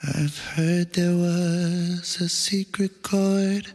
I've heard there was a secret chord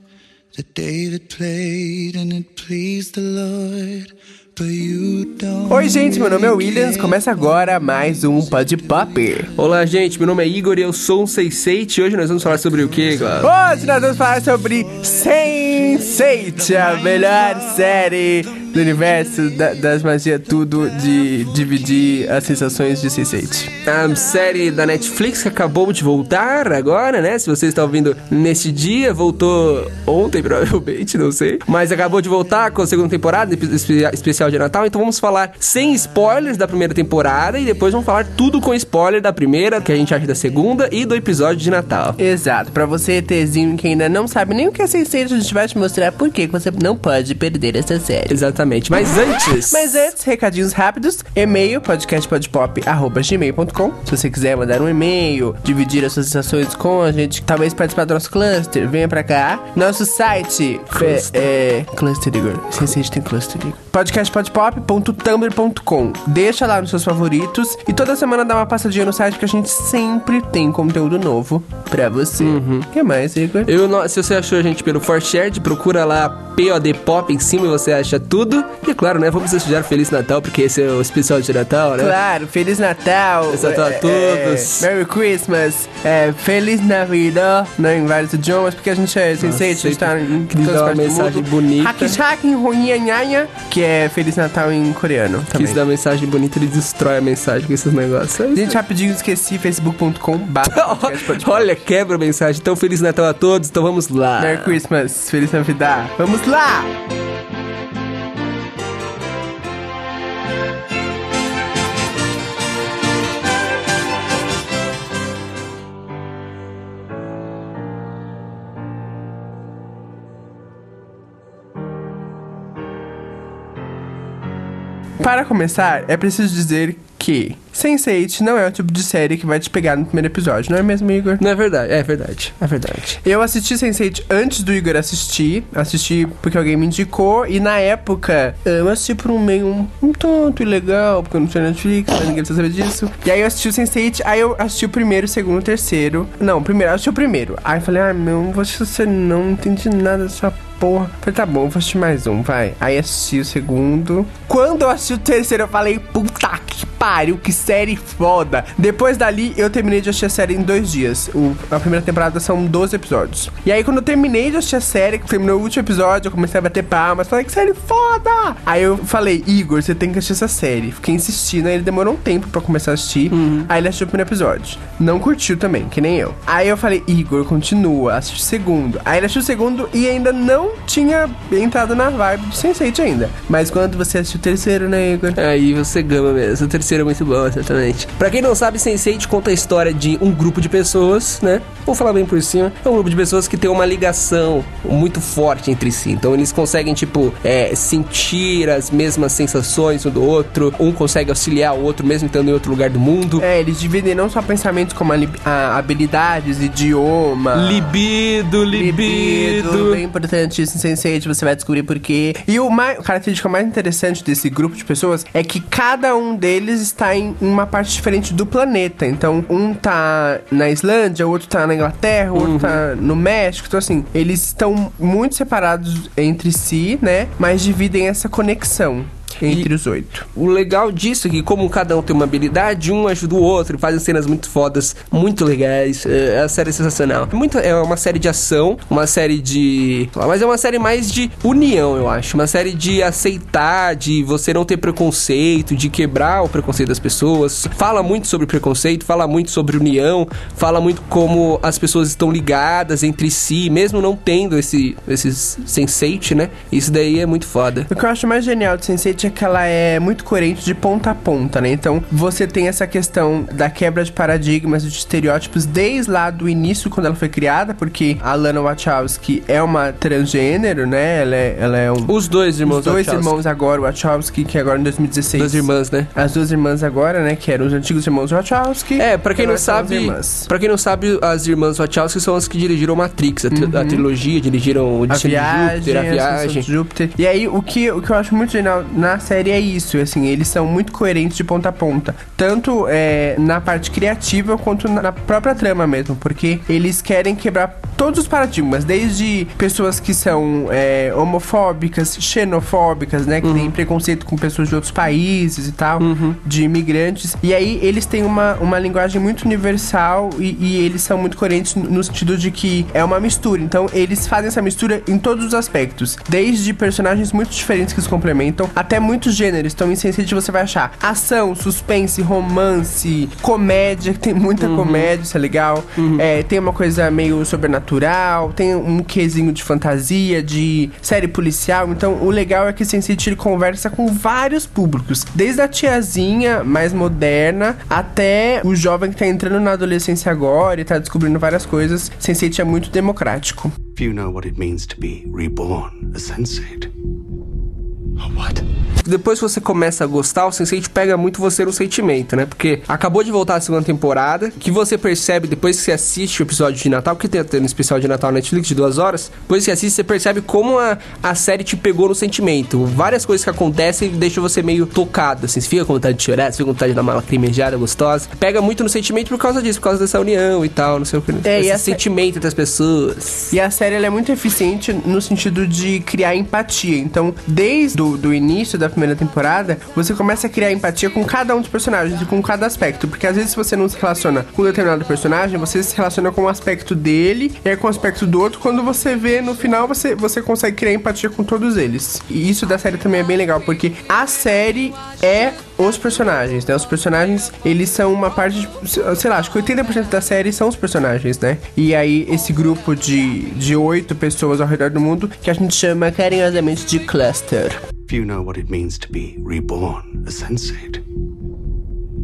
that David played and it pleased the Lord. But you don't Oi, gente, meu nome é Williams. Começa agora mais um Pod Pop. Olá, gente, meu nome é Igor e eu sou um 68 e hoje nós vamos falar sobre o que, Glauco? Hoje nós vamos falar sobre Sense8, a melhor série do universo da- das magias, tudo de dividir as sensações de Sense8. A série da Netflix que acabou de voltar agora, né? Se você está ouvindo nesse dia, voltou ontem, provavelmente, não sei. Mas acabou de voltar com a segunda temporada, espe- espe- especial de Natal. Então vamos falar sem spoilers da primeira temporada e depois vamos falar tudo com spoiler da primeira, que a gente acha da segunda e do episódio de Natal. Exato, pra você, Tzinho, que ainda não sabe nem o que é Sense8, a gente vai te mostrar por que você não pode perder essa série. Exatamente. Mas antes. Mas antes, recadinhos rápidos. E-mail, podcastpodpop.gmail.com Se você quiser mandar um e-mail, dividir as suas sensações com a gente, talvez participar do nosso cluster, venha pra cá. Nosso site Cluster. é, é Cluster Igor. Sim, sim, a gente tem Cluster Igor. podcastpodpop.tumblr.com Deixa lá nos seus favoritos e toda semana dá uma passadinha no site que a gente sempre tem conteúdo novo pra você. O que mais, Igor? Eu, não- se você achou a gente pelo ForShared, procura lá POD Pop em cima e você acha tudo. E é claro, né? Vamos desejar Feliz Natal, porque esse é o especial de Natal, né? Claro, Feliz Natal! Feliz Natal a é, todos. é, Merry Christmas! É, Feliz Navidad, né, em vários idiomas, porque a gente é sensei, a gente tá em todas as partes do mensagem mundo. bonita. Hakishakin Runyanhanya, que é Feliz Natal em coreano Que também. se dá mensagem bonita, ele destrói a mensagem com esses negócios. É Gente, rapidinho, esqueci, facebook.com Olha, quebra a mensagem. Então, Feliz Natal a todos. Então, vamos lá. Merry Christmas, Feliz Navidad. Vamos lá! Para começar, é preciso dizer que Sense8 não é o tipo de série que vai te pegar no primeiro episódio, não é mesmo, Igor? Não é verdade, é verdade, é verdade. Eu assisti Sense8 antes do Igor assistir. Assisti porque alguém me indicou. E na época, eu assisti por um meio um, um tonto e legal, porque eu não tinha Netflix, ninguém precisa saber disso. E aí eu assisti o Sense8, aí eu assisti o primeiro, o segundo, o terceiro. Não, primeiro, eu assisti o primeiro. Aí eu falei, ah, meu, você não, não entendi nada dessa porra. Falei, tá bom, vou assistir mais um, vai. Aí assisti o segundo. Quando eu assisti o terceiro, eu falei, puta que pariu, que série foda. Depois dali, eu terminei de assistir a série em dois dias. O- a primeira temporada são 12 episódios. E aí, quando eu terminei de assistir a série, que terminou o último episódio, eu comecei a bater palmas, falei, que série foda! Aí eu falei, Igor, você tem que assistir essa série. Fiquei insistindo, aí ele demorou um tempo pra começar a assistir. Aí ele assistiu o primeiro episódio. Não curtiu também, que nem eu. Aí eu falei, Igor, continua, assiste o segundo. Aí ele assistiu o segundo e ainda não tinha entrado na vibe do Sense8 ainda. Mas quando você assistiu o terceiro, né, Igor? Aí você gama mesmo. O terceiro é muito bom, exatamente. Pra quem não sabe, Sense8 conta a história de um grupo de pessoas, né? Vou falar bem por cima. É um grupo de pessoas que tem uma ligação muito forte entre si. Então eles conseguem, tipo, é, sentir as mesmas sensações um do outro. Um consegue auxiliar o outro, mesmo estando em outro lugar do mundo. É, eles dividem não só pensamentos como a, li- a- habilidades, idioma. Libido, libido. Bem importante isso em Sense8, você vai descobrir por quê. E o mais, a característica mais interessante desse grupo de pessoas é que cada um deles está em uma parte diferente do planeta. Então, um tá na Islândia, o outro tá na Inglaterra, o outro tá no México. Então, assim, eles estão muito separados entre si, né? Mas dividem essa conexão entre os oito. O legal disso é que, como cada um tem uma habilidade, um ajuda o outro, fazem cenas muito fodas, muito legais. É, a série é sensacional. Muito, é uma série de ação, uma série de. Mas é uma série mais de união, eu acho. Uma série de aceitar, de você não ter preconceito, de quebrar o preconceito das pessoas. Fala muito sobre preconceito, fala muito sobre união, fala muito como as pessoas estão ligadas entre si, mesmo não tendo esse, esses sense né? Isso daí é muito foda. O que eu acho mais genial de Sense8 é que ela é muito coerente de ponta a ponta, né? Então, você tem essa questão da quebra de paradigmas, de estereótipos, desde lá do início, quando ela foi criada, porque a Lana Wachowski é uma transgênero, né? Ela é, ela é um... Os dois irmãos Os dois Wachowski. irmãos agora, o Wachowski, que agora em 2016... Duas irmãs, né? As duas irmãs agora, né? Que eram os antigos irmãos Wachowski. É, pra quem que não sabe, para quem não sabe, as irmãs Wachowski são as que dirigiram Matrix, a, tri- a trilogia, dirigiram o Uhum. A Destino de Júpiter, a viagem. Júpiter. E aí, o que, o que eu acho muito genial na na série é isso, assim, eles são muito coerentes de ponta a ponta, tanto é, na parte criativa quanto na própria trama mesmo, porque eles querem quebrar todos os paradigmas, desde pessoas que são é, homofóbicas, xenofóbicas, né, que Uhum. têm preconceito com pessoas de outros países e tal, de imigrantes, e aí eles têm uma, uma linguagem muito universal e, e eles são muito coerentes no no sentido de que é uma mistura, então eles fazem essa mistura em todos os aspectos, desde personagens muito diferentes que se complementam, até muitos gêneros, então em Sense8 você vai achar ação, suspense, romance, comédia, que tem muita comédia, isso é legal, é, tem uma coisa meio sobrenatural, tem um quesinho de fantasia, de série policial, então o legal é que Sense8 ele conversa com vários públicos, desde a tiazinha mais moderna até o jovem que tá entrando na adolescência agora e tá descobrindo várias coisas. Sense8 é muito democrático. Few know what it means to be reborn a sensate. A what? Depois que você começa a gostar, o Sense8 pega muito você no sentimento, né? Porque acabou de voltar a segunda temporada, que você percebe depois que você assiste o episódio de Natal, porque tem no especial de Natal na Netflix de duas horas, depois que você assiste, você percebe como a, a série te pegou no sentimento. Várias coisas que acontecem deixam você meio tocado, assim, você fica com vontade de chorar, você fica com vontade de dar uma lacrimejada gostosa. Pega muito no sentimento por causa disso, por causa dessa união e tal, não sei o que. É, Esse sentimento das pessoas. E a série ela é muito eficiente no sentido de criar empatia. Então, desde o do início da primeira temporada, você começa a criar empatia com cada um dos personagens e com cada aspecto. Porque às vezes você não se relaciona com um determinado personagem, você se relaciona com um aspecto dele e aí com o aspecto do outro. Quando você vê no final, você, você consegue criar empatia com todos eles. E isso da série também é bem legal, porque a série é os personagens, né? Os personagens, eles são uma parte, de, sei lá, acho que 80% da série são os personagens, né? E aí, esse grupo de oito pessoas ao redor do mundo, que a gente chama carinhosamente de cluster. Few know what it means to be reborn a sensate.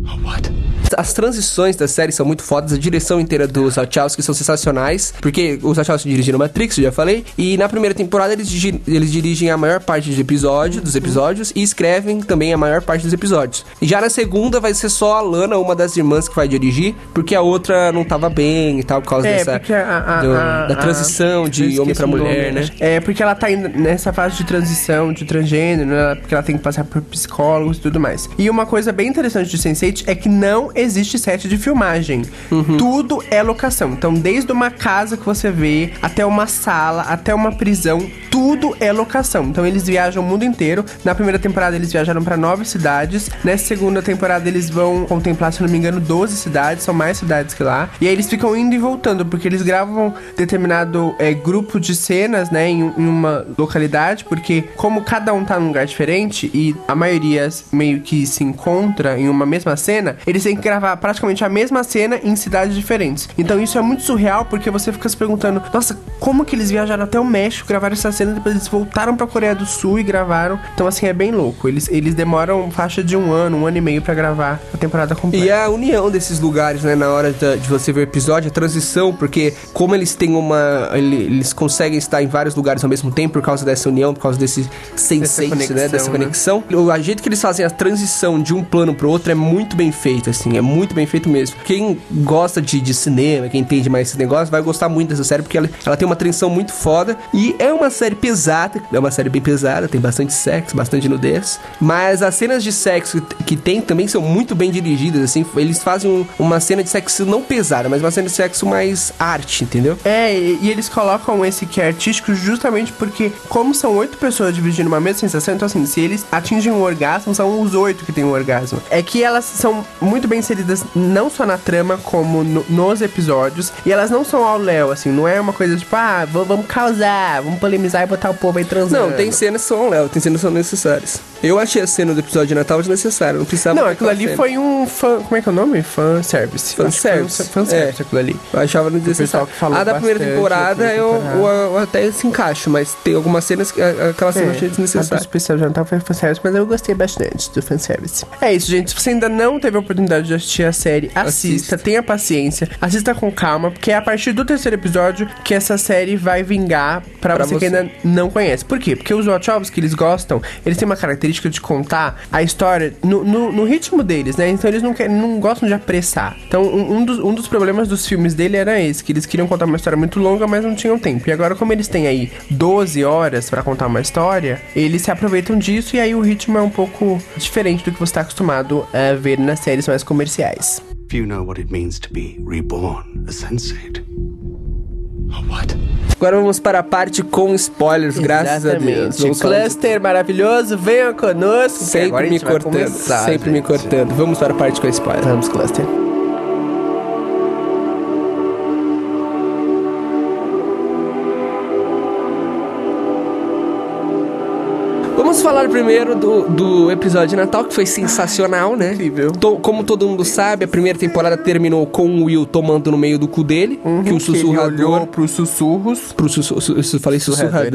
A what? As transições da série são muito fodas, a direção inteira dos Wachowski são sensacionais, porque os Wachowski dirigiram Matrix, eu já falei, e na primeira temporada eles, eles dirigem a maior parte de episódio, dos episódios e escrevem também a maior parte dos episódios. E já na segunda vai ser só a Lana, uma das irmãs que vai dirigir, porque a outra não tava bem e tal, por causa dessa É, porque a, a- do- a- da transição de homem nome, mulher, né? É, porque ela tá indo nessa fase de transição de transgênero, né? Porque ela tem que passar por psicólogos e tudo mais. E uma coisa bem interessante de Sense8 é que não existe set de filmagem. Uhum. Tudo é locação. Então, desde uma casa que você vê, até uma sala, até uma prisão, tudo é locação. Então, eles viajam o mundo inteiro. Na primeira temporada, eles viajaram pra nove cidades. Nessa segunda temporada, eles vão contemplar, se não me engano, 12 cidades. São mais cidades que lá. E aí, eles ficam indo e voltando, porque eles gravam determinado é, grupo de cenas, né, em, em uma localidade, porque como cada um tá num lugar diferente e a maioria meio que se encontra em uma mesma cena, eles têm que gravar praticamente a mesma cena em cidades diferentes. Então isso é muito surreal porque você fica se perguntando, nossa, como que eles viajaram até o México, gravaram essa cena, depois eles voltaram pra Coreia do Sul e gravaram. Então assim, é bem louco. Eles, eles demoram faixa de um ano, um ano e meio pra gravar a temporada completa. E a união desses lugares, né, na hora da- de você ver o episódio, a transição, porque como eles têm uma. ele- Eles conseguem estar em vários lugares ao mesmo tempo por causa dessa união, por causa desse sense né? conexão, Dessa né? conexão. O a jeito que eles fazem a transição de um plano pro outro é muito bem feito, assim, é muito bem feito mesmo. Quem gosta de, de cinema, quem entende mais esse negócio, vai gostar muito dessa série, porque ela, ela tem uma transição muito foda. E é uma série pesada, é uma série bem pesada, tem bastante sexo, bastante nudez. Mas as cenas de sexo que tem também são muito bem dirigidas, assim. Eles fazem um- uma cena de sexo não pesada, mas uma cena de sexo mais arte, entendeu? É, e, e eles colocam esse que é artístico justamente porque, como são oito pessoas dividindo uma mesma sensação, então assim, se eles atingem um orgasmo, são os oito que têm um orgasmo. É que elas são muito bem inseridas não só na trama, como no- nos episódios, e elas não são ao léu, assim, não é uma coisa tipo, ah, vamos causar, vamos polemizar e botar o povo aí transando. Não, tem cenas que são Léo, tem cenas que são necessárias. Eu achei a cena do episódio de Natal desnecessária, não precisava. Não, aquilo ali cena. foi um fã. Como é que é o nome? Fan service. Fan service, É. aquilo ali. Eu achava desnecessário. que falou A da primeira temporada da eu, eu- eu até se encaixo, mas tem algumas cenas que aquela cena eu achei É, A do desnecessária. especial de Natal foi fanservice, mas eu gostei bastante do fanservice. É isso, gente. Se você ainda não teve a oportunidade de assistir a série, assista, Assista. tenha paciência, assista com calma, porque é a partir do terceiro episódio que essa série vai vingar pra, Pra você, que você. ainda não conhece. Por quê? Porque os Wachowski, eles gostam, eles têm uma característica de contar a história no, no- no ritmo deles, né? Então eles não, querem, não gostam de apressar. Então um, um dos, um dos problemas dos filmes dele era esse, que eles queriam contar uma história muito longa, mas não tinham tempo. E agora, como eles têm aí 12 horas pra contar uma história, eles se aproveitam disso e aí o ritmo é um pouco diferente do que você tá acostumado a ver nas séries mais comerciais. If you know what it means to be reborn, a sensate. A what? Agora vamos para a parte com spoilers, graças a Deus. Vamos falar Cluster maravilhoso, venham conosco. Sempre me cortando, começar, sempre me gente. cortando. Vamos para a parte com spoilers. Vamos, Cluster. Vamos falar primeiro do, do episódio de Natal, que foi sensacional, né? Incrível. To- como todo mundo sabe, a primeira temporada terminou com o Will tomando no meio do cu dele, que o Uhum, ele olhou sussurrador... pros sussurros. Pro sussu- su- su- falei sussurrador.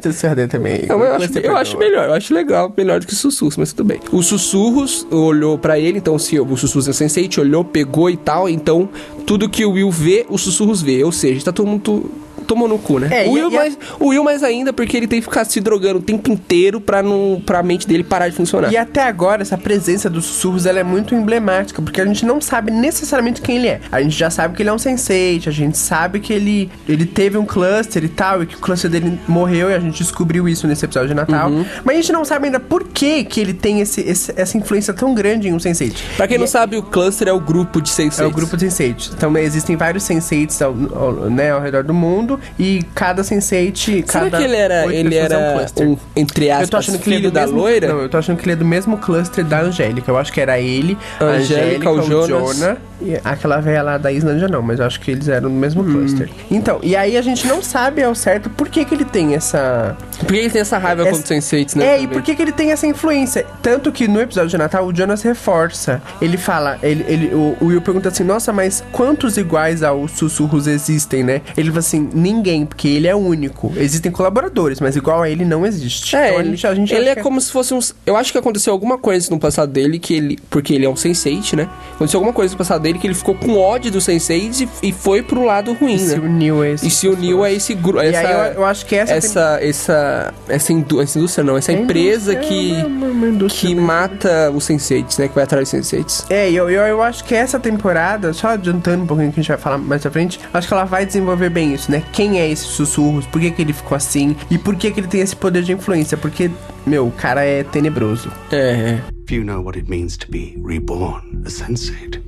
Tem sussurrador também. Não, eu, acho, eu acho melhor, eu acho legal, melhor do que sussurros, mas tudo bem. O sussurros olhou pra ele, então se o sussurros é sensei, olhou, pegou e tal, então tudo que o Will vê, o sussurros vê, ou seja, tá todo mundo tomou no cu, né? É, o, Will a- mais, o Will mais ainda porque ele tem que ficar se drogando o tempo inteiro pra, não, pra mente dele parar de funcionar. E até agora, essa presença dos sussurros ela é muito emblemática, porque a gente não sabe necessariamente quem ele é. A gente já sabe que ele é um sensei, a gente sabe que ele, ele teve um cluster e tal, e que o cluster dele morreu, e a gente descobriu isso nesse episódio de Natal. Uhum. Mas a gente não sabe ainda por que, que ele tem esse, esse- essa influência tão grande em um sensei. Pra quem E não é- sabe, o cluster é o grupo de senseis. É o grupo de senseis. Então existem vários senseis ao, ao- né, ao redor do mundo e cada sensei. Será cada que ele era, ele é era cluster. um, entre Eu tô aspas, achando que ele é da mesmo, loira? Não, eu tô achando que ele é do mesmo cluster da Angélica. Eu acho que era ele, a Angélica, Angélica, o o Jonas. Jonah e aquela velha lá da Islândia não, mas eu acho que eles eram do mesmo Hum. cluster. Então, e aí a gente não sabe ao certo por que que ele tem essa... Por que ele tem essa raiva essa- contra os senseis, né? É, e também? por que que ele tem essa influência? Tanto que no episódio de Natal, o Jonas reforça. Ele fala, ele, ele, o, o Will pergunta assim, nossa, mas quantos iguais aos sussurros existem, né? Ele fala assim, ninguém, porque ele é único. Existem colaboradores, mas igual a ele não existe. É, Então, a ele, gente- a gente ele é que como se fosse um. Eu acho que aconteceu alguma coisa no passado dele que ele. Porque ele é um sensei, né? Aconteceu alguma coisa no passado dele que ele ficou com ódio dos senseis e, e foi pro lado ruim, E se né? uniu a esse E se uniu a esse grupo. Essa, eu, eu acho que essa... essa, essa, essa, indú- essa indústria não, essa É empresa que, é uma- uma indústria que mata os senseis, né? Que vai atrás dos senseis. É, eu, eu, eu acho que essa temporada, só adiantando um pouquinho que a gente vai falar mais pra frente, acho que ela vai desenvolver bem isso, né? Quem é esse sussurros, por que, que ele ficou assim e por que, que ele tem esse poder de influência? Porque, meu, o cara é tenebroso. É, é. If you know what it means to be reborn, a sensate.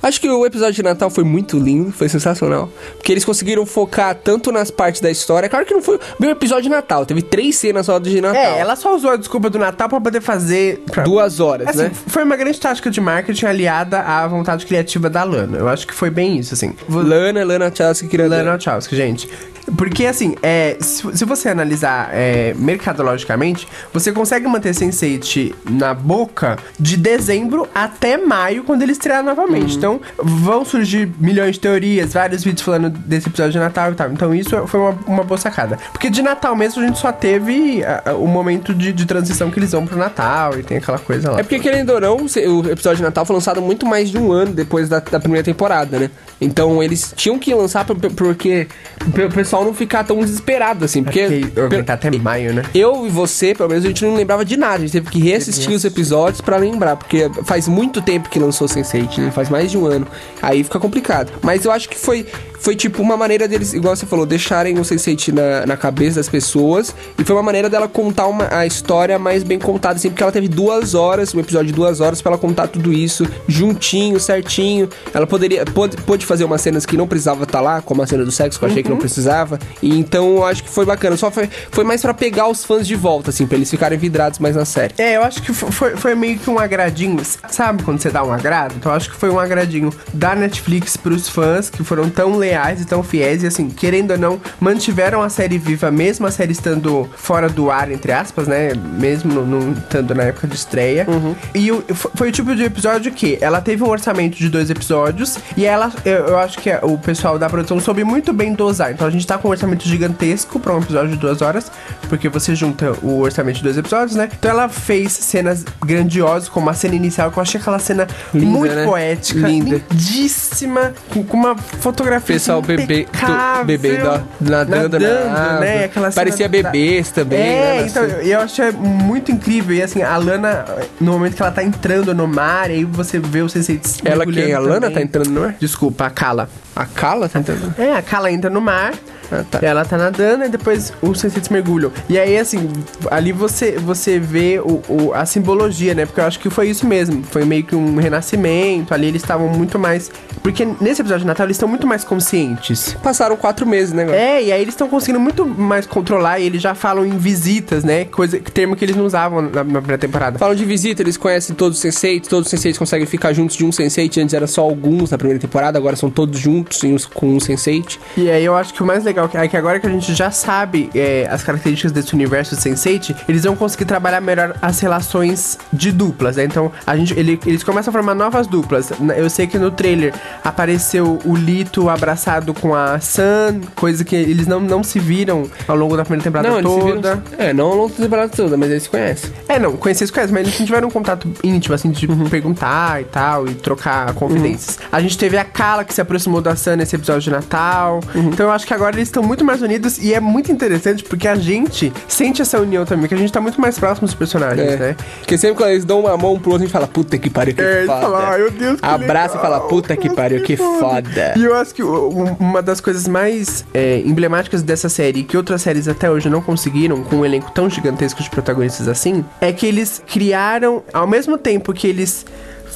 Acho que o episódio de Natal foi muito lindo, foi sensacional. Porque eles conseguiram focar tanto nas partes da história. Claro que não foi um episódio de Natal, teve três cenas só de Natal. É, ela só usou a desculpa do Natal pra poder fazer. pra- Duas horas, Assim, né? foi uma grande tática de marketing aliada à vontade criativa da Lana. Eu acho que foi bem isso, assim. Lana, Lana queria Lana Wachowski, gente. Porque, assim, é, se, se você analisar é, mercadologicamente, você consegue manter Sense8 na boca de dezembro até maio, quando ele estrear novamente. Então, vão surgir milhões de teorias, vários vídeos falando desse episódio de Natal e tal. Então, isso foi uma, uma boa sacada. Porque de Natal mesmo, a gente só teve o momento de, de transição que eles vão pro Natal e tem aquela coisa lá. É porque, querendo ou não, o episódio de Natal foi lançado muito mais de um ano depois da, da primeira temporada, né? Então eles tinham que lançar por- por- porque o pessoal não ficar tão desesperado, assim. Porque, Porque aguentar até maio, né? eu e você, pelo menos, a gente não lembrava de nada. A gente teve que reassistir os episódios pra lembrar. Porque faz muito tempo que lançou Sense8, né? Faz mais de um ano. Aí fica complicado. Mas eu acho que foi, foi tipo uma maneira deles, igual você falou, deixarem o Sense8 na, na cabeça das pessoas. E foi uma maneira dela contar uma, a história mais bem contada, assim. Porque ela teve duas horas, um episódio de duas horas, pra ela contar tudo isso juntinho, certinho. Ela poderia, pôde, pôde fazer umas cenas que não precisava estar lá, como a cena do sexo, que eu achei que não precisava. E então eu acho que foi bacana. Só foi, foi mais pra pegar os fãs de volta, assim, pra eles ficarem vidrados mais na série. É, eu acho que fo- foi, foi meio que um agradinho. Sabe quando você dá um agrado? Então eu acho que foi um agradinho da Netflix pros fãs que foram tão leais e tão fiéis e assim, querendo ou não, mantiveram a série viva, mesmo a série estando fora do ar, entre aspas, né? Mesmo não estando na época de estreia. E o- foi o tipo de episódio que ela teve um orçamento de dois episódios e ela, eu, eu acho que o pessoal da produção soube muito bem dosar. Então a gente tá com um orçamento gigantesco pra um episódio de duas horas, porque você junta o orçamento de dois episódios, né? Então ela fez cenas grandiosas, como a cena inicial, que eu achei aquela cena Linda, muito né? poética, Linda. lindíssima, com, com uma fotografia Pessoal assim, bebê, impecável, do, bebê da- nadando, na água. né? Aquela cena Parecia da- bebês também. É, né, então, eu achei muito incrível. E assim, a Lana, no momento que ela tá entrando no mar, aí você vê o Sensei Ela quem? A Lana também. tá entrando no ar? Desculpa, a Kala. A Kala tá entrando? É, a Kala entra no mar. Ah, tá. Ela tá nadando e depois os senseis mergulham. E aí, assim, ali você, você vê o, o- a simbologia, né? Porque eu acho que foi isso mesmo. Foi meio que um renascimento. Ali eles estavam muito mais. Porque nesse episódio de Natal eles estão muito mais conscientes. Passaram quatro meses, né? agora? É, e aí eles estão conseguindo muito mais controlar e eles já falam em visitas, né? Coisa, termo que eles não usavam na, na primeira temporada. Falam de visita, eles conhecem todos os senseis, todos os senseis conseguem ficar juntos de um sensei. Antes era só alguns na primeira temporada, agora são todos juntos uns- com um sensei. E aí eu acho que o mais legal é que agora que a gente já sabe é, as características desse universo de Sense8, eles vão conseguir trabalhar melhor as relações de duplas, né? Então, a gente, ele- eles começam a formar novas duplas. Eu sei que no trailer apareceu o Lito abraçado com a Sun, coisa que eles não, não se viram ao longo da primeira temporada Não, toda. viram. É, não ao longo da temporada toda, mas eles se conhecem. É, não, conhecer se conhece, mas eles não tiveram um contato íntimo, assim, de perguntar e tal, e trocar confidências. A gente teve a Kala que se aproximou da Sun nesse episódio de Natal. Então eu acho que agora eles estão muito mais unidos e é muito interessante porque a gente sente essa união também, que a gente tá muito mais próximo dos personagens, É. né? Porque sempre quando eles dão uma mão pro outro, a gente fala, puta que pariu, que É, foda. falam, "Ai, meu Deus, que Abraça e legal, fala, puta que pariu, que foda. E eu acho que um- uma das coisas mais é, emblemáticas dessa série, que outras séries até hoje não conseguiram, com um elenco tão gigantesco de protagonistas assim, é que eles criaram, ao mesmo tempo que eles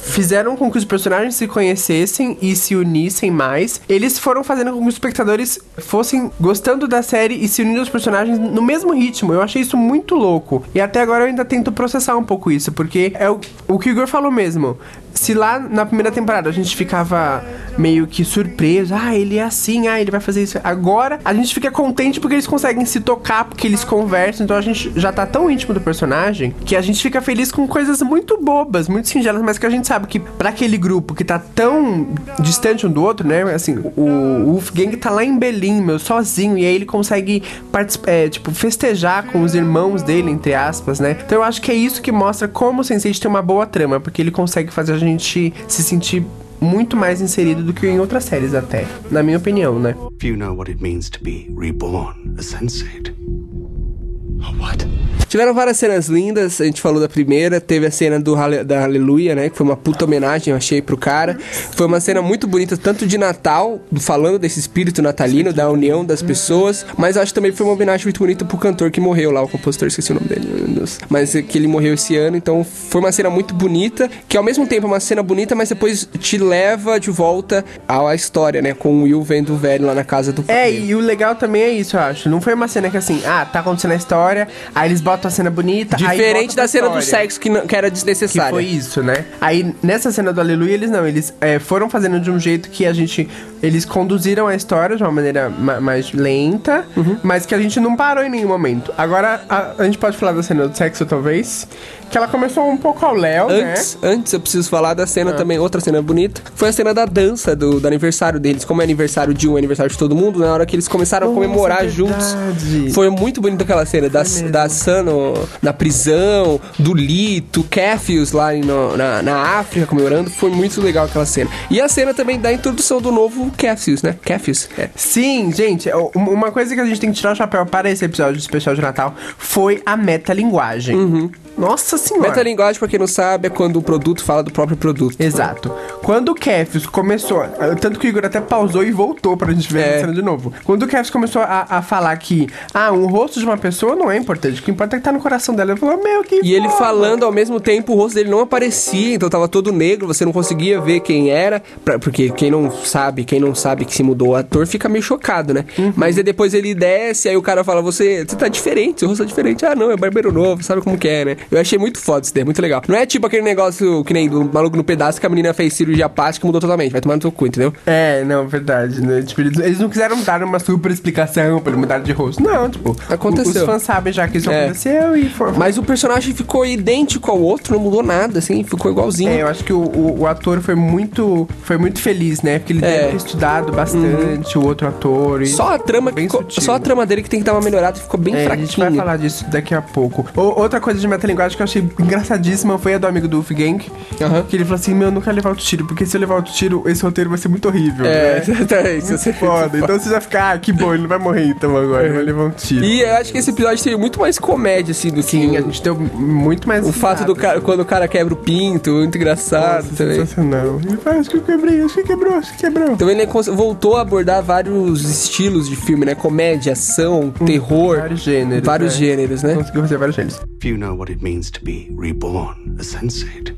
fizeram com que os personagens se conhecessem e se unissem mais, eles foram fazendo com que os espectadores fossem gostando da série e se unindo aos personagens no mesmo ritmo. Eu achei isso muito louco. E até agora eu ainda tento processar um pouco isso, porque é o, o que o Igor falou mesmo. Se lá na primeira temporada a gente ficava meio que surpreso, ah, ele é assim, ah, ele vai fazer isso. Agora a gente fica contente porque eles conseguem se tocar, porque eles conversam, então a gente já tá tão íntimo do personagem que a gente fica feliz com coisas muito bobas, muito singelas, mas que a gente sabe que pra aquele grupo que tá tão distante um do outro, né? Assim, o, Wolfgang tá lá em Berlim, meu, sozinho, e aí ele consegue participar, é, tipo, festejar com os irmãos dele, entre aspas, né? Então eu acho que é isso que mostra como o Sense8 tem uma boa trama, porque ele consegue fazer a gente se sentir muito mais inserido do que em outras séries até, na minha opinião, né? If you know what it means to be reborn, a sensate. A what? Tiveram várias cenas lindas, a gente falou da primeira, teve a cena do da Aleluia, né? Que foi uma puta homenagem, eu achei, pro cara. Foi uma cena muito bonita, tanto de Natal, falando desse espírito natalino, da união das pessoas, mas acho que também foi uma homenagem muito bonita pro cantor que morreu lá, o compositor, esqueci o nome dele, meu Deus. Mas é que ele morreu esse ano, então foi uma cena muito bonita, que ao mesmo tempo é uma cena bonita, mas depois te leva de volta à história, né? Com o Will vendo o velho lá na casa do É, pai. e o legal também é isso, eu acho. Não foi uma cena que assim, ah, tá acontecendo a história, aí eles botam a cena bonita. Diferente da cena do sexo que, não- que era Que desnecessária. foi isso, né? Aí, nessa cena do Aleluia, eles não, eles é, foram fazendo de um jeito que a gente. Eles conduziram a história de uma maneira ma- mais lenta, mas que a gente não parou em nenhum momento. Agora, a, a gente pode falar da cena do sexo, talvez. Que ela começou um pouco ao Léo, Antes, né? antes eu preciso falar da Ah. cena também, outra cena bonita. Foi a cena da dança do, do aniversário deles. Como é aniversário de um, é aniversário de todo mundo, na hora que eles começaram a Nossa, comemorar é juntos. Foi muito bonita aquela cena da, da Sam no- na prisão, do Lito, Kefius lá no- na, na África comemorando. Foi muito legal aquela cena. E a cena também da introdução do novo Kefius, né? Kefius. É. Sim, gente, é, um- uma coisa que a gente tem que tirar o chapéu para esse episódio especial de Natal foi a metalinguagem. Nossa senhora. Metalinguagem, pra quem não sabe, é quando o produto fala do próprio produto. Exato. Quando o Kefius começou, tanto que o Igor até pausou e voltou pra gente ver É. a cena de novo. Quando o Kefius começou a, a falar que, ah, um rosto de uma pessoa não é importante, o que importa é que tá no coração dela. Eu falo, meu, que E ele falando ao mesmo tempo, o rosto dele não aparecia, então tava todo negro, você não conseguia ver quem era. pra- porque quem não sabe, quem não sabe que se mudou o ator fica meio chocado, né? Uhum. Mas aí depois ele desce, aí o cara fala: Você, você tá diferente, seu rosto tá diferente. Ah, não, é barbeiro novo, sabe como que é, né? Eu achei muito foda isso daí, muito legal. Não é tipo aquele negócio que nem do maluco no pedaço que a menina fez cirurgia plástica e mudou totalmente. Vai tomar no teu cu, entendeu? É, não, verdade, né? Tipo, eles, eles não quiseram dar uma super explicação pra ele mudar de rosto. Não, tipo, Aconteceu. Os fãs sabem já que isso É. aconteceu e for, Mas o personagem ficou idêntico ao outro, não mudou nada, assim, ficou igualzinho. É, eu acho que o, o, o ator foi muito, foi muito feliz, né? Porque ele É. deve ter estudado bastante o outro ator. E Só a trama bem ficou, sutil. só a trama dele que tem que dar uma melhorada ficou bem É, a fraquinha. gente vai falar disso daqui a pouco. O- outra coisa de metalinguagem que eu achei engraçadíssima foi a do amigo do Wolfgang. Aham. Que ele falou assim: Meu, eu não quero levar outro tiro, porque se eu levar outro tiro, esse roteiro vai ser muito horrível. É, né? exatamente. Muito Você foda. Então você já fica, ah, que bom, ele não vai morrer então agora, ele vai levar um tiro. E eu acho que esse episódio teve muito mais comédia, assim, do Sim, que a gente deu muito mais. o fato do cara, quando o cara quebra o pinto, muito engraçado também. Sensacional. Ele fala, acho que eu quebrei, acho que quebrou, acho que quebrou. Então ele cons- voltou a abordar vários estilos de filme, né? Comédia, ação, terror. Vários gêneros. Vários né? gêneros, né? Conseguiu fazer vários gêneros. If you know what it means to be reborn, a sensate.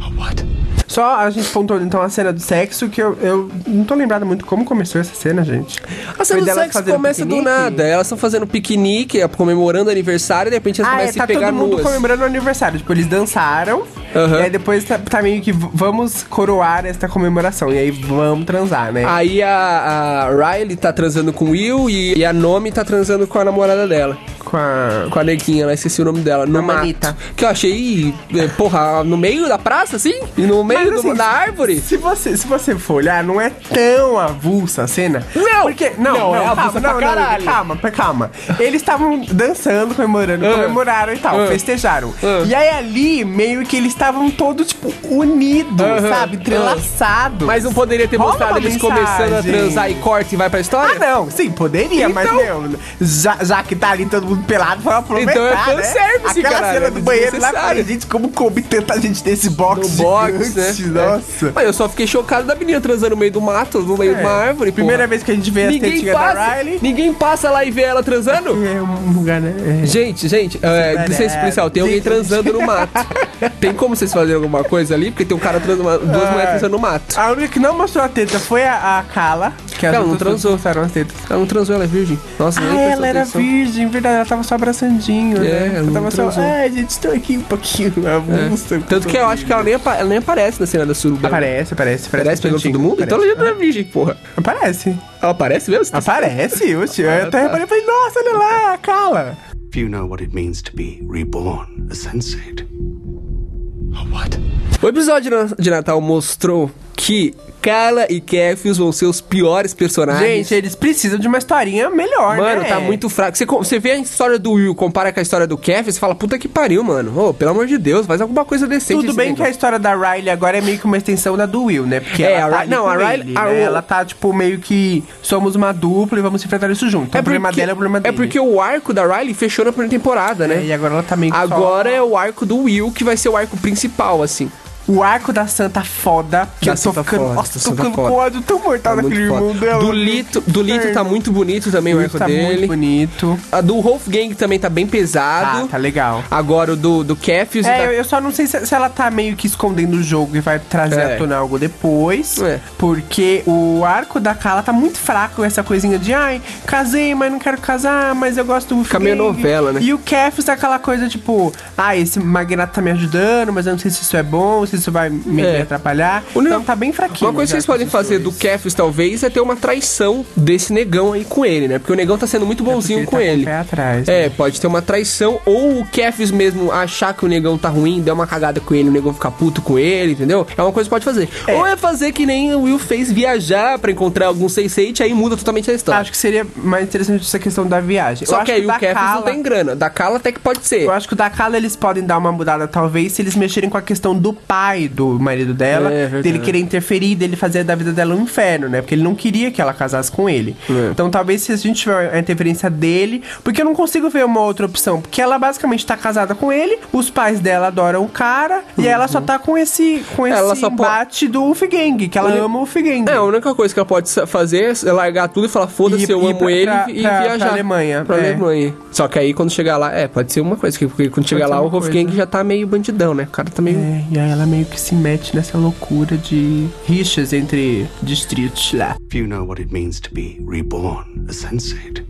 A what? Só a gente pontuou então a cena do sexo, que eu, eu não tô lembrado muito como começou essa cena, gente. A cena Foi do sexo começa do piquenique? nada. Elas estão fazendo piquenique, comemorando aniversário, e de repente elas Ah, é, começam tá a pegar todo mundo nuas. comemorando o aniversário. Tipo, eles dançaram. Aham. E aí depois tá, tá meio que vamos coroar esta comemoração. E aí vamos transar, né? Aí a, a Riley tá transando com o Will e, e a Nomi tá transando com a namorada dela. Com a. Com a neguinha, lá esqueci o nome dela. No. Manita. Que eu achei, eh, porra, no meio da praça, assim? E no meio Mas, do- assim, da árvore? Se você, se você for olhar, não é tão avulsa a cena. Não! Porque, não, Não, não, é calma, avulsa pra não, não, calma, calma. Eles estavam dançando, comemorando, Ah. comemoraram e tal, Ah. festejaram. Ah. E aí ali, meio que eles estavam todos, tipo, unidos, Aham. sabe? Entrelaçados. Mas não poderia ter Rola mostrado uma eles começando a transar e corta e vai pra história? Ah, não, sim, poderia, mas Então- meu, já, já que tá ali todo mundo pelado, vamos aproveitar, Então é né? fanservice, Aquela caralho, cena é do banheiro lá, desnecessário. falei, gente, como coube tanta gente nesse box No box, né? gigante, Nossa. Mas eu só fiquei chocado da menina transando no meio do mato, no meio de uma árvore, É. Primeira porra. vez que a gente vê as Ninguém tetinhas da passa, Riley. ninguém passa lá e vê ela transando? É um lugar, né? É. Gente, gente, é, licença policial, tem alguém transando no mato. Tem como vocês fazerem alguma coisa ali? Porque tem um cara transando, uma- duas Ah. mulheres transando no mato. A única que não mostrou a teta foi a, a Kala. Que Ela não transou. mostraram as tetas. Ela não transou, ela é virgem. Nossa, nem Ah, ela era atenção. virgem, verdade. Ela tava só abraçandinho, É, né? ela tava só, transou. ai, gente, estou aqui um pouquinho avulsa. É. Tanto que eu acho que ela nem, apa- ela nem aparece na cena da suruba. Aparece, aparece, aparece. Aparece pegando bastante. todo mundo? Então ela já não é virgem, porra. Aparece. Ela aparece mesmo? Você tá- Aparece, oxe. Eu Ah, até tá. reparei e falei, nossa, olha lá, a Kala. If you know what it means to be reborn, a sensate. What? O episódio de Natal mostrou que Carla e Kefius vão ser os piores personagens. Gente, eles precisam de uma historinha melhor, né? Mano, tá muito fraco. Você, você vê a história do Will, compara com a história do você fala, puta que pariu, mano. Ô, pelo amor de Deus, faz alguma coisa decente. Tudo bem que a negócio. história da Riley agora é meio que uma extensão da do Will, né? Porque É, ela a tá não, a Riley- ele, a- né? Ela tá, tipo, meio que somos uma dupla e vamos enfrentar isso junto. Então, o problema dela é o problema é dele. porque o arco da Riley fechou na primeira temporada, É, né? E agora ela tá meio que Agora só... é o arco do Will que vai ser o arco principal, assim. O arco da Santa foda, que Da eu tô ficando... foda, Nossa, tô ficando foda. com ódio tão mortal Tá daquele muito irmão dela. Do Lito, do Lito tá muito bonito também o arco tá dele. muito bonito. A do Wolfgang também tá bem pesado. Ah, tá legal. Agora o do, do Kefius É, tá... eu, só não sei se, se ela tá meio que escondendo o jogo e vai trazer É. à tona algo depois. É. Porque o arco da Kala tá muito fraco, essa coisinha de ai, casei, mas não quero casar, mas eu gosto do Fica meio Wolfgang." novela, né? E o Kefis é aquela coisa tipo, ah, esse magnata tá me ajudando, mas eu não sei se isso é bom, se isso vai me É. atrapalhar. O Então tá bem fraquinho. Uma coisa que vocês podem fazer do dois. Kefius, talvez, é ter uma traição desse negão aí com ele, né? Porque o negão tá sendo muito É bonzinho ele com tá ele. o pé atrás. É, né? pode ter uma traição, ou o Kefius mesmo achar que o negão tá ruim, der uma cagada com ele, o negão ficar puto com ele, entendeu? É uma coisa que pode fazer. É. Ou é fazer que nem o Will fez, viajar pra encontrar algum Sense8, aí muda totalmente a história. Acho que seria mais interessante essa questão da viagem. Só Eu que aí o da Kefius não Kala- tem grana. Da Kala até que pode ser. Eu acho que o da Kala eles podem dar uma mudada, talvez, se eles mexerem com a questão do pai pai do marido dela, É, dele querer interferir, dele fazer da vida dela um inferno, né? Porque ele não queria que ela casasse com ele. É. Então talvez se a gente tiver a interferência dele, porque eu não consigo ver uma outra opção, porque ela basicamente tá casada com ele, os pais dela adoram o cara, e ela só tá com esse com esse Uhum. Ela po- embate do Wolfgang, que ela ama o Wolfgang. É, a única coisa que ela pode fazer é largar tudo e falar, foda-se, eu amo pra- ele pra- e pra- viajar. pra Alemanha, Pra é. Alemanha. Só que aí quando chegar lá, é, pode ser uma coisa, que- porque quando chegar lá o Wolfgang já tá meio bandidão, né? O cara tá meio... É, e aí ela meio que se mete nessa loucura de rixas entre distritos lá. If you know what it means to be reborn, a sensate.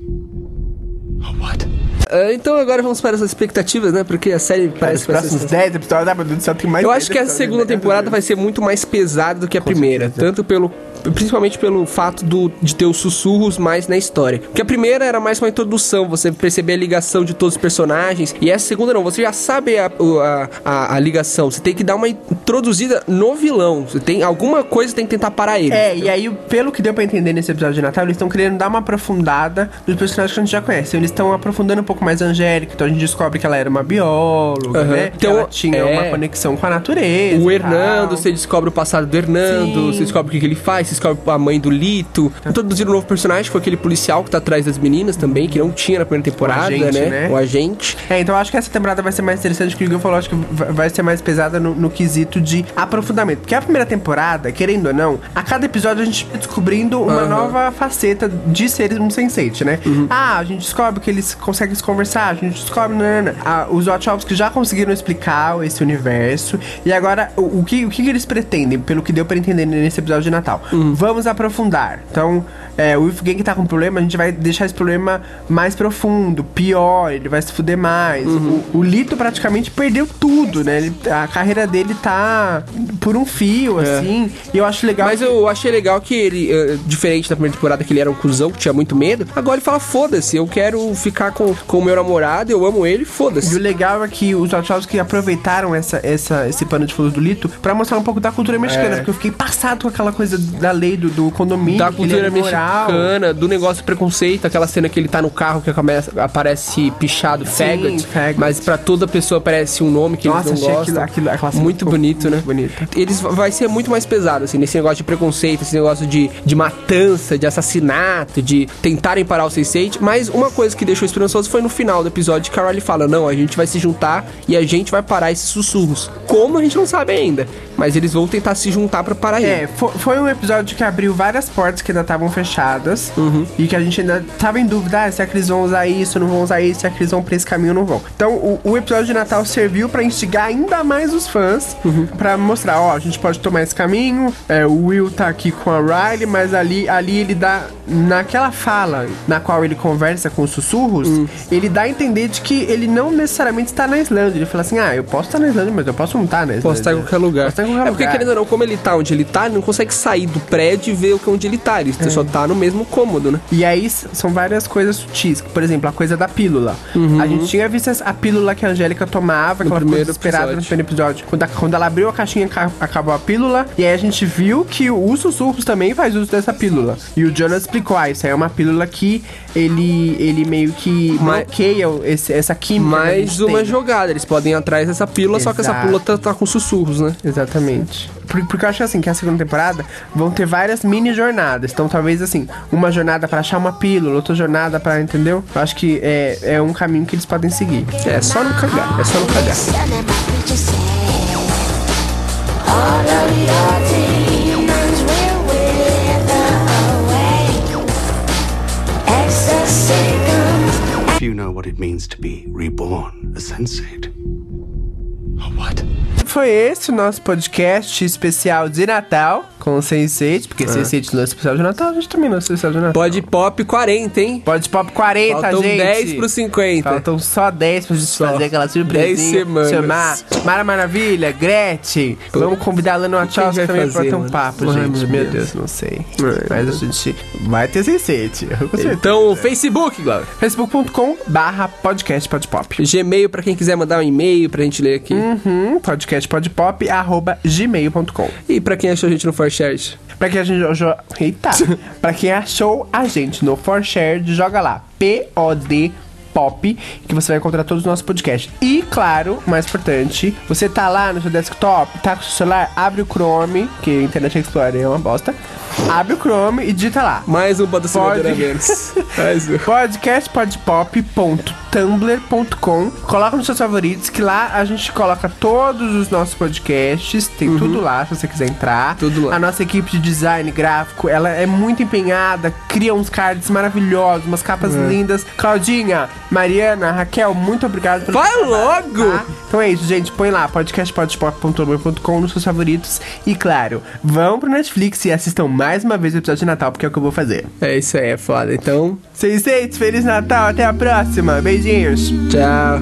What? Ah, então agora vamos para as expectativas, né? Porque a série parece os que vai próximos ser- 10 episódios, ah, meu Deus do céu, tem mais Eu 10 acho que a segunda né? temporada vai ser muito mais pesada do que a Com primeira. certeza. Tanto pelo. Principalmente pelo fato do, de ter os sussurros mais na história. Porque a primeira era mais uma introdução, você perceber a ligação de todos os personagens. E essa segunda não, você já sabe a, a, a, a ligação. Você tem que dar uma introduzida no vilão. Você tem alguma coisa tem que tentar parar ele. É, e aí, pelo que deu pra entender nesse episódio de Natal, eles estão querendo dar uma aprofundada nos personagens que a gente já conhece. Eles estão aprofundando um pouco mais a Angélica, então a gente descobre que ela era uma bióloga, Aham. né? Que Então, ela tinha é. uma conexão com a natureza. O Hernando, tal. você descobre o passado do Hernando, Sim. você descobre o que, que ele faz, descobre a mãe do Lito. Introduziram um novo personagem, que foi aquele policial que tá atrás das meninas também, que não tinha na primeira temporada, agente, né? né? O agente. É, então eu acho que essa temporada vai ser mais interessante, que o Igor falou, acho que va- vai ser mais pesada no, no quesito de aprofundamento. Porque a primeira temporada, querendo ou não, a cada episódio a gente vai descobrindo uma Aham. nova faceta de ser um sensate, né? Ah, a gente descobre que eles conseguem se conversar, a gente descobre... Nanana. Ah, os Wachowski já conseguiram explicar esse universo, e agora, o, o que, o que eles pretendem, pelo que deu pra entender nesse episódio de Natal? Vamos aprofundar. Então, é, o Wolfgang tá com problema, a gente vai deixar esse problema mais profundo, pior, ele vai se fuder mais. Uhum. O, o Lito praticamente perdeu tudo, né? Ele- a carreira dele tá por um fio, assim. E eu acho legal. É. Mas eu achei legal que ele, eh, diferente da primeira temporada, que ele era um cuzão, que tinha muito medo, agora ele fala: foda-se, eu quero ficar com o meu namorado, eu amo ele, E o foda-se. legal é que os Wachowski aproveitaram essa, essa, esse pano de fundo do Lito pra mostrar um pouco da cultura mexicana, porque eu fiquei passado com aquela coisa da lei do, do condomínio. É. Da ele cultura imoral. mexicana, do negócio preconceito, aquela cena que ele tá no carro que começa, aparece pichado faggot, faggot. mas pra toda pessoa aparece um nome que Nossa, eles não gostam. aquilo, aquilo, muito ficou bonito, muito né? bonita. Eles vai ser muito mais pesado, assim, nesse negócio de preconceito, esse negócio de, de matança, de assassinato, de tentarem parar o Sense8. Mas uma coisa que deixou esperançoso foi no final do episódio que a Riley fala: Não, a gente vai se juntar e a gente vai parar esses sussurros. Como a gente não sabe ainda, mas eles vão tentar se juntar pra parar É, ele. fo- foi um episódio que abriu várias portas que ainda estavam fechadas Uhum. e que a gente ainda tava em dúvida ah, se é que eles vão usar isso, não vão usar isso, se é que eles vão pra esse caminho ou não vão. Então, o, o episódio de Natal serviu pra instigar ainda mais os fãs, Uhum. pra mostrar, ó, a gente pode tomar esse caminho, é, o Will tá aqui com a Riley, mas ali, ali ele dá, naquela fala na qual ele conversa com os sussurros, Hum. ele dá a entender de que ele não necessariamente está na Islândia. Ele fala assim, ah, eu posso estar na Islândia, mas eu posso não estar na Islândia. Posso estar em qualquer lugar. Em qualquer é porque, lugar. querendo ou não, como ele tá onde ele tá, ele não consegue sair do prédio e ver o que onde ele tá. Ele só tá no mesmo cômodo, né? E aí são várias coisas sutis. Por exemplo, a coisa da pílula. A gente tinha visto a pílula que a Angélica tomava, que ela ficou desesperada no primeiro episódio. Quando, a- quando ela abriu a caixinha, ca- acabou a pílula. E aí a gente viu que o Sussurros também faz uso dessa pílula. E o Jonas explicou, ah, isso aí é uma pílula que ele, ele meio que Mas- bloqueia esse- essa química. a Mais uma tem. jogada. Eles podem ir atrás dessa pílula, só que essa Exato. pílula tá, tá com sussurros, né? Exatamente. Por- Porque eu acho assim, que a segunda temporada vão ter várias mini jornadas. Então, talvez assim, uma jornada pra achar uma pílula, outra jornada pra, entendeu? Eu acho que é, é um caminho que eles podem seguir. É só não cagar. É só não cagar. You know what it means to be reborn, a sensate. Foi esse o nosso podcast especial de Natal com o Sense8, porque Sense8 não é especial de Natal, a gente também é especial de Natal. Pode pop 40, hein? Pode Pop 40, Faltam gente. 10 pro 50. Faltam só 10 pra gente Só. fazer aquela 10 surpresinha. semanas. Chamar Mara Maravilha, Gretchen. Vamos convidar a Lana Wachowski também pra fazer, ter um mano? papo, Ai, gente. meu Deus. Deus, não sei. Ai, Mas a gente vai ter Sense8. com certeza. Então, Facebook, Glauber. Facebook.com barra podcast podpop. Gmail pra quem quiser mandar um e-mail pra gente ler aqui. Uhum, podcastpodpop arroba gmail.com. E pra quem achou a gente no ForShared. Pra quem a gente. Eita! pra quem achou a gente no ForShared, joga lá. P-O-D Pop, que você vai encontrar todos os nossos podcasts. E, claro, mais importante, você tá lá no seu desktop, tá com o seu celular, abre o Chrome, que a Internet Explorer é uma bosta. Abre o Chrome e digita lá. Mais um patrocinador Pode. a menos. Mais um. podcastpodpop.tumblr.com Coloca nos seus favoritos, que lá a gente coloca todos os nossos podcasts. Tem tudo lá, se você quiser entrar. Tudo lá. A nossa equipe de design gráfico, ela é muito empenhada, cria uns cards maravilhosos, umas capas lindas. Claudinha, Mariana, Raquel, muito obrigado pelo Vai logo! tá? Então é isso, gente. Põe lá, podcastpodpop.tumblr.com nos seus favoritos. E claro, vão pro Netflix e assistam mais uma vez o episódio de Natal, porque é o que eu vou fazer. É isso aí, é foda. Então, Sense8, Feliz Natal, até a próxima. years. Ciao.